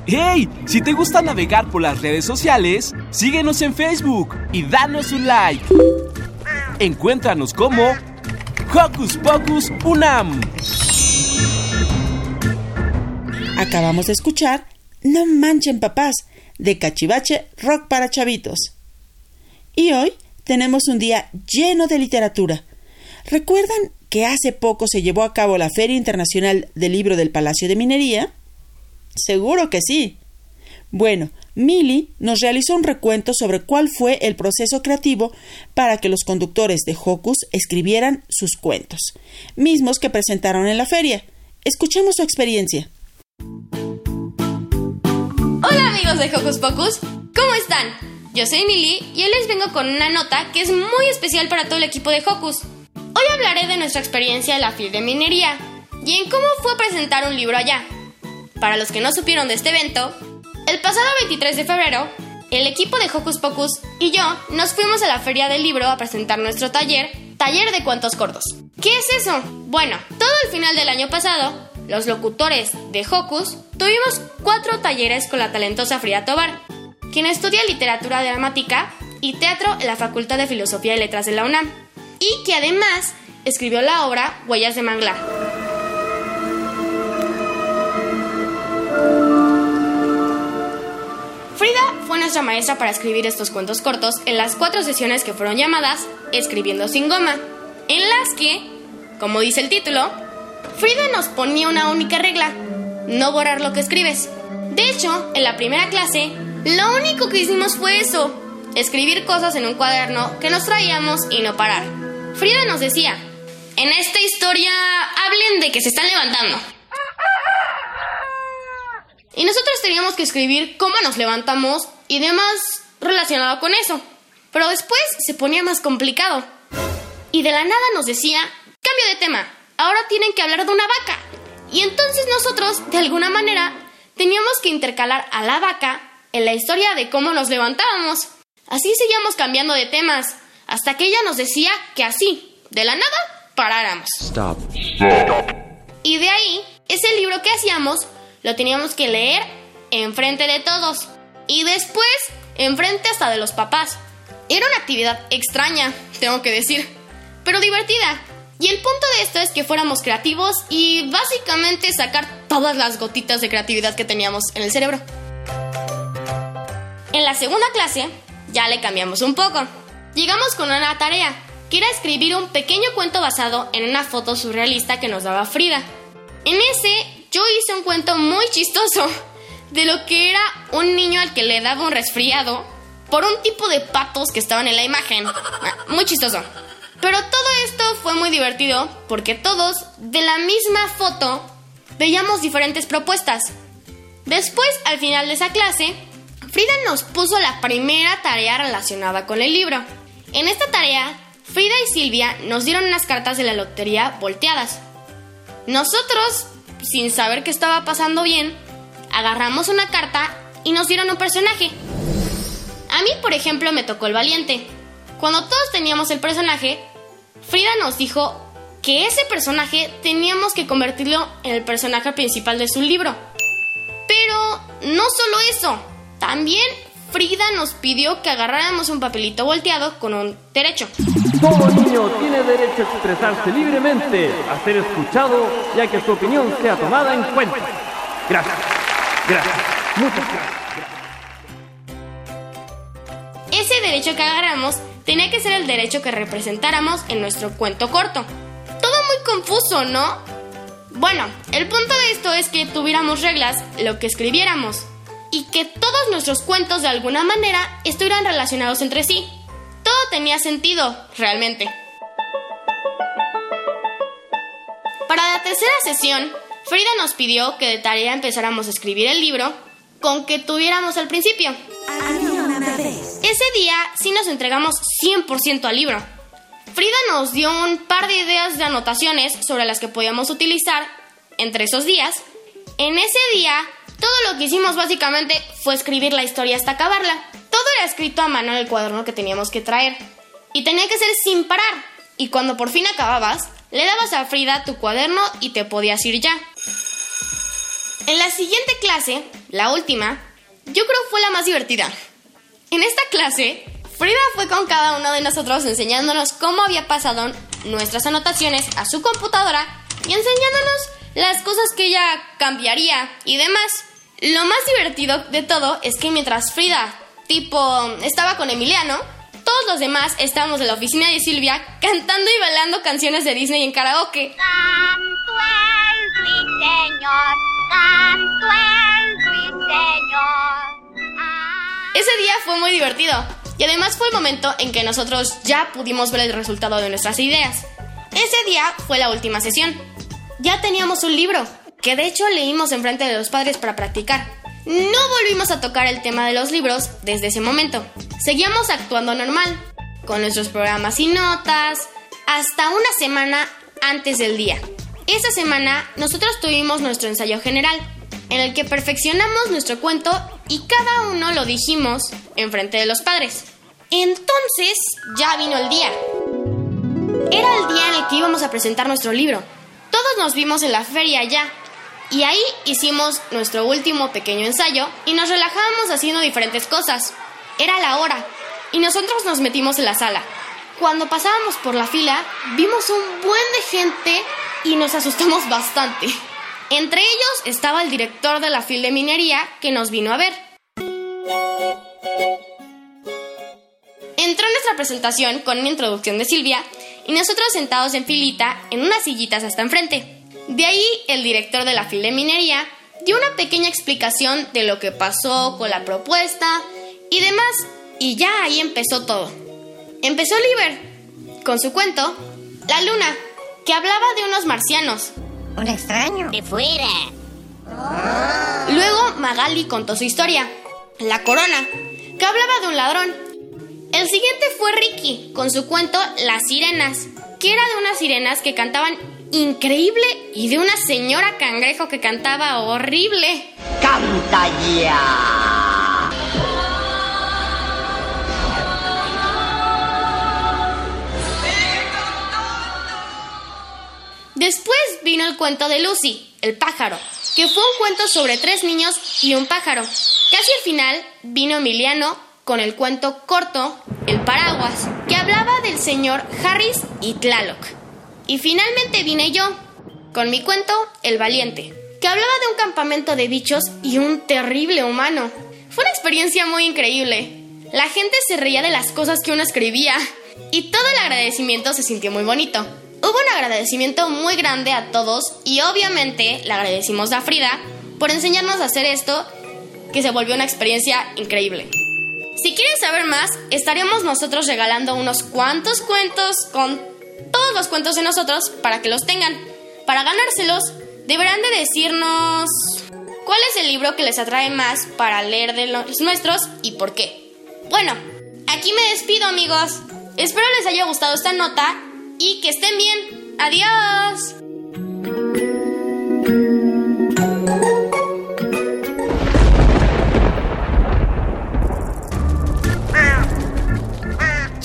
¡Hey! Si te gusta navegar por las redes sociales, síguenos en Facebook y danos un like. Encuéntranos como Hocus Pocus Unam. Acabamos de escuchar No manchen papás de Cachivache Rock para Chavitos. Y hoy tenemos un día lleno de literatura. ¿Recuerdan que hace poco se llevó a cabo la Feria Internacional del Libro del Palacio de Minería? Seguro que sí. Bueno, Millie nos realizó un recuento sobre cuál fue el proceso creativo para que los conductores de Hocus escribieran sus cuentos, mismos que presentaron en la feria. Escuchemos su experiencia. Hola amigos de Hocus Pocus, ¿cómo están? Yo soy Millie y hoy les vengo con una nota que es muy especial para todo el equipo de Hocus. Hoy hablaré de nuestra experiencia en la FIL de minería y en cómo fue presentar un libro allá. Para los que no supieron de este evento, el pasado 23 de febrero, el equipo de Hocus Pocus y yo nos fuimos a la feria del libro a presentar nuestro taller Taller de cuentos cortos. ¿Qué es eso? Bueno, todo el final del año pasado, los locutores de Hocus tuvimos cuatro talleres con la talentosa Frida Tobar, quien estudia literatura dramática y teatro en la Facultad de Filosofía y Letras de la UNAM, y que además escribió la obra Huellas de Manglar. Frida fue nuestra maestra para escribir estos cuentos cortos en las cuatro sesiones que fueron llamadas Escribiendo sin goma, en las que, como dice el título, Frida nos ponía una única regla, no borrar lo que escribes. De hecho, en la primera clase, lo único que hicimos fue eso, escribir cosas en un cuaderno que nos traíamos y no parar. Frida nos decía, en esta historia hablen de que se están levantando. Y nosotros teníamos que escribir cómo nos levantamos y demás relacionado con eso. Pero después se ponía más complicado. Y de la nada nos decía, cambio de tema, ahora tienen que hablar de una vaca. Y entonces nosotros, de alguna manera, teníamos que intercalar a la vaca en la historia de cómo nos levantábamos. Así seguíamos cambiando de temas, hasta que ella nos decía que así, de la nada, paráramos. Stop. Y de ahí, ese libro que hacíamos lo teníamos que leer enfrente de todos y después enfrente hasta de los papás. Era una actividad extraña, tengo que decir, pero divertida. Y el punto de esto es que fuéramos creativos y básicamente sacar todas las gotitas de creatividad que teníamos en el cerebro. En la segunda clase ya le cambiamos un poco. Llegamos con una tarea, que era escribir un pequeño cuento basado en una foto surrealista que nos daba Frida. En ese yo hice un cuento muy chistoso de lo que era un niño al que le daba un resfriado por un tipo de patos que estaban en la imagen. Ah, muy chistoso. Pero todo esto fue muy divertido porque todos, de la misma foto, veíamos diferentes propuestas. Después, al final de esa clase, Frida nos puso la primera tarea relacionada con el libro. En esta tarea, Frida y Silvia nos dieron unas cartas de la lotería volteadas. Nosotros sin saber qué estaba pasando bien, agarramos una carta y nos dieron un personaje. A mí, por ejemplo, me tocó el valiente. Cuando todos teníamos el personaje, Frida nos dijo que ese personaje teníamos que convertirlo en el personaje principal de su libro. Pero no solo eso, también Frida nos pidió que agarráramos un papelito volteado con un derecho. Todo niño tiene derecho a expresarse libremente, a ser escuchado y a que su opinión sea tomada en cuenta. Gracias. Gracias. Muchas gracias. Ese derecho que agarramos tenía que ser el derecho que representáramos en nuestro cuento corto. Todo muy confuso, ¿no? Bueno, el punto de esto es que tuviéramos reglas lo que escribiéramos y que todos nuestros cuentos de alguna manera estuvieran relacionados entre sí. Todo tenía sentido, realmente. Para la tercera sesión, Frida nos pidió que de tarea empezáramos a escribir el libro con que tuviéramos al principio. Ese día sí nos entregamos 100% al libro. Frida nos dio un par de ideas de anotaciones sobre las que podíamos utilizar entre esos días. En ese día todo lo que hicimos básicamente fue escribir la historia hasta acabarla. Todo era escrito a mano en el cuaderno que teníamos que traer. Y tenía que ser sin parar. Y cuando por fin acababas, le dabas a Frida tu cuaderno y te podías ir ya. En la siguiente clase, la última, yo creo fue la más divertida. En esta clase, Frida fue con cada uno de nosotros enseñándonos cómo había pasado nuestras anotaciones a su computadora y enseñándonos las cosas que ella cambiaría y demás. Lo más divertido de todo es que mientras Frida, tipo, estaba con Emiliano, todos los demás estábamos en la oficina de Silvia cantando y bailando canciones de Disney en karaoke. Canto el ruiseñor, canto el ruiseñor. Ese día fue muy divertido y además fue el momento en que nosotros ya pudimos ver el resultado de nuestras ideas. Ese día fue la última sesión ya teníamos un libro, que de hecho leímos enfrente de los padres para practicar. No volvimos a tocar el tema de los libros desde ese momento. Seguíamos actuando normal, con nuestros programas y notas, hasta una semana antes del día. Esa semana nosotros tuvimos nuestro ensayo general, en el que perfeccionamos nuestro cuento y cada uno lo dijimos enfrente de los padres. Entonces ya vino el día. Era que íbamos a presentar nuestro libro. Todos nos vimos en la feria ya. Y ahí hicimos nuestro último pequeño ensayo y nos relajábamos haciendo diferentes cosas. Era la hora y nosotros nos metimos en la sala. Cuando pasábamos por la fila, vimos un buen de gente y nos asustamos bastante. Entre ellos estaba el director de la fila de minería que nos vino a ver. Entró nuestra presentación con una introducción de Silvia y nosotros sentados en filita en unas sillitas hasta enfrente. De ahí el director de la fila de minería dio una pequeña explicación de lo que pasó con la propuesta y demás, y ya ahí empezó todo. Empezó Liber con su cuento La Luna, que hablaba de unos marcianos. Un extraño. De fuera. Luego Magali contó su historia, La Corona, que hablaba de un ladrón. El siguiente fue Ricky, con su cuento Las Sirenas, que era de unas sirenas que cantaban increíble y de una señora cangrejo que cantaba horrible. ¡Canta ya! Después vino el cuento de Lucy, el pájaro, que fue un cuento sobre tres niños y un pájaro. Casi al final vino Emiliano con el cuento corto El paraguas, que hablaba del señor Harris y Tlaloc. Y finalmente vine yo, con mi cuento El valiente, que hablaba de un campamento de bichos y un terrible humano. Fue una experiencia muy increíble. La gente se reía de las cosas que uno escribía y todo el agradecimiento se sintió muy bonito. Hubo un agradecimiento muy grande a todos y obviamente le agradecimos a Frida por enseñarnos a hacer esto que se volvió una experiencia increíble. Si quieren saber más, estaremos nosotros regalando unos cuantos cuentos con todos los cuentos de nosotros para que los tengan. Para ganárselos, deberán de decirnos cuál es el libro que les atrae más para leer de los nuestros y por qué. Bueno, aquí me despido amigos. Espero les haya gustado esta nota y que estén bien. Adiós.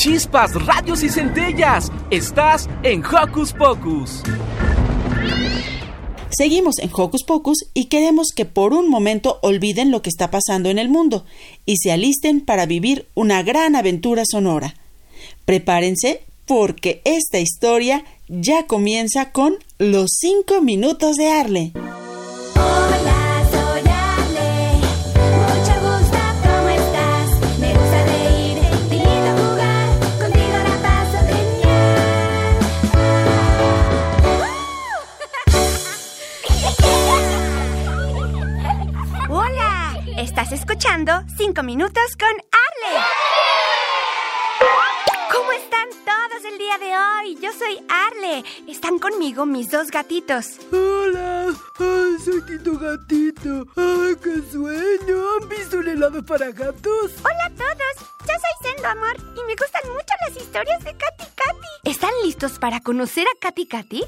Chispas, radios y centellas. Estás en Hocus Pocus. Seguimos en Hocus Pocus y queremos que por un momento olviden lo que está pasando en el mundo y se alisten para vivir una gran aventura sonora. Prepárense porque esta historia ya comienza con los 5 minutos de Arle. Escuchando 5 minutos con Arle. ¿Cómo están todos el día de hoy? Yo soy Arle. Están conmigo mis dos gatitos. Hola, Ay, soy Tito Gatito. ¡Ay, qué sueño! ¿Han visto un helado para gatos? Hola a todos. Yo soy Sendo Amor y me gustan mucho las historias de Katy Katy. ¿Están listos para conocer a Katy Katy?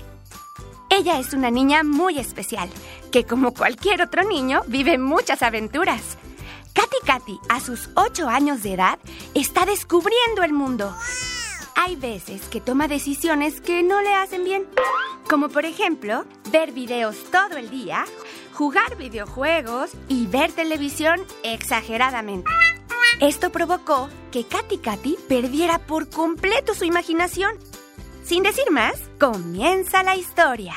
Ella es una niña muy especial, que como cualquier otro niño vive muchas aventuras. Katy Katy, a sus 8 años de edad, está descubriendo el mundo. Hay veces que toma decisiones que no le hacen bien, como por ejemplo ver videos todo el día, jugar videojuegos y ver televisión exageradamente. Esto provocó que Katy Katy perdiera por completo su imaginación. Sin decir más, comienza la historia.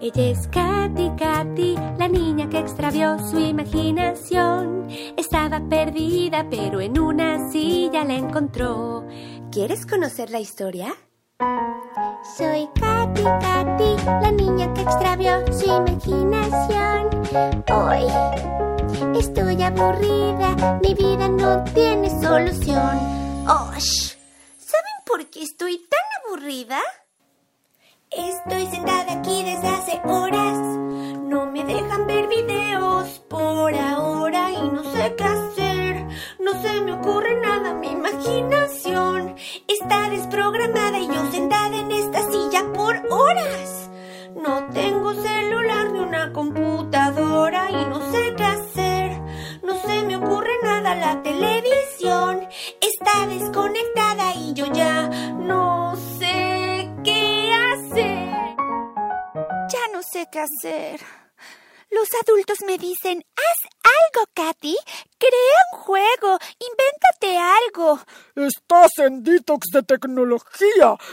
Ella es Katy Katy, la niña que extravió su imaginación. Estaba perdida, pero en una silla la encontró. ¿Quieres conocer la historia? Soy Katy Katy, la niña que extravió su imaginación. Hoy estoy aburrida, mi vida no tiene solución. ¡Osh! ¿Saben por qué estoy tan aburrida? Estoy sentada aquí desde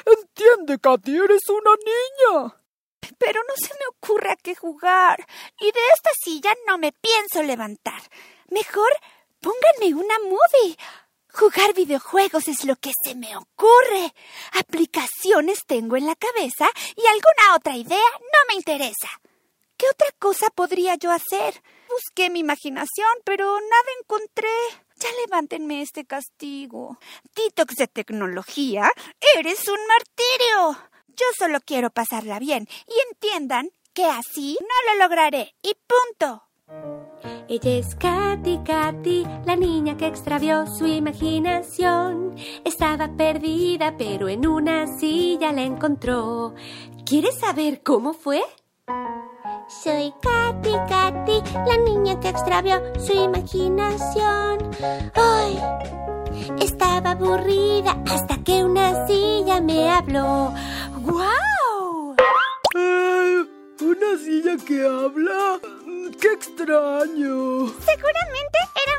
Entiende, Katy, eres una niña. Pero no se me ocurre a qué jugar. Y de esta silla no me pienso levantar. Mejor pónganme una movie. Jugar videojuegos es lo que se me ocurre. Aplicaciones tengo en la cabeza y alguna otra idea no me interesa. ¿Qué otra cosa podría yo hacer? Busqué mi imaginación, pero nada encontré. Ya levántenme este castigo. Detox de tecnología, eres un martirio. Yo solo quiero pasarla bien y entiendan que así no lo lograré. Y punto. Ella es Katy, Katy, la niña que extravió su imaginación. Estaba perdida, pero en una silla la encontró. ¿Quieres saber cómo fue? Soy Katy, Katy, la niña que extravió su imaginación. ¡Ay! Estaba aburrida hasta que una silla me habló. ¡Guau! Eh, ¿Una silla que habla? ¡Qué extraño! Seguramente era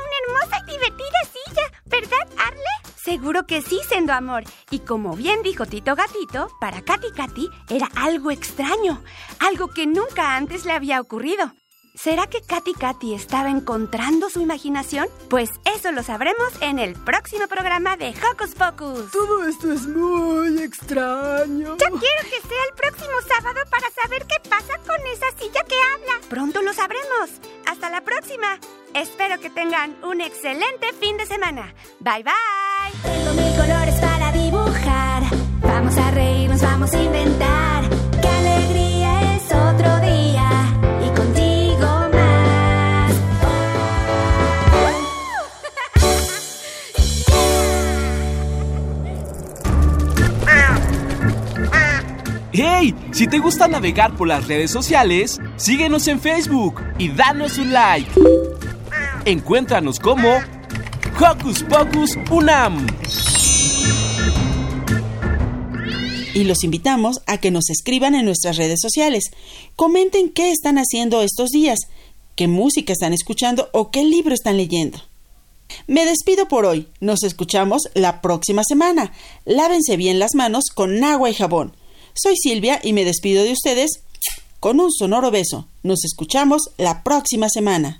Seguro que sí, siendo amor. Y como bien dijo Tito Gatito, para Katy Katy era algo extraño, algo que nunca antes le había ocurrido. ¿Será que Katy Katy estaba encontrando su imaginación? Pues eso lo sabremos en el próximo programa de Hocus Pocus. Todo esto es muy extraño. Ya quiero que sea el próximo sábado para saber qué pasa con esa silla que habla. Pronto lo sabremos. Hasta la próxima. Espero que tengan un excelente fin de semana. Bye bye. Tengo mil colores para dibujar. Vamos a reírnos, vamos a inventar. ¡Qué alegría es otro día! Y contigo más. ¡Hey! Si te gusta navegar por las redes sociales, síguenos en Facebook y danos un like. Encuéntranos como Hocus Pocus Unam. Y los invitamos a que nos escriban en nuestras redes sociales. Comenten qué están haciendo estos días, qué música están escuchando o qué libro están leyendo. Me despido por hoy. Nos escuchamos la próxima semana. Lávense bien las manos con agua y jabón. Soy Silvia y me despido de ustedes con un sonoro beso. Nos escuchamos la próxima semana.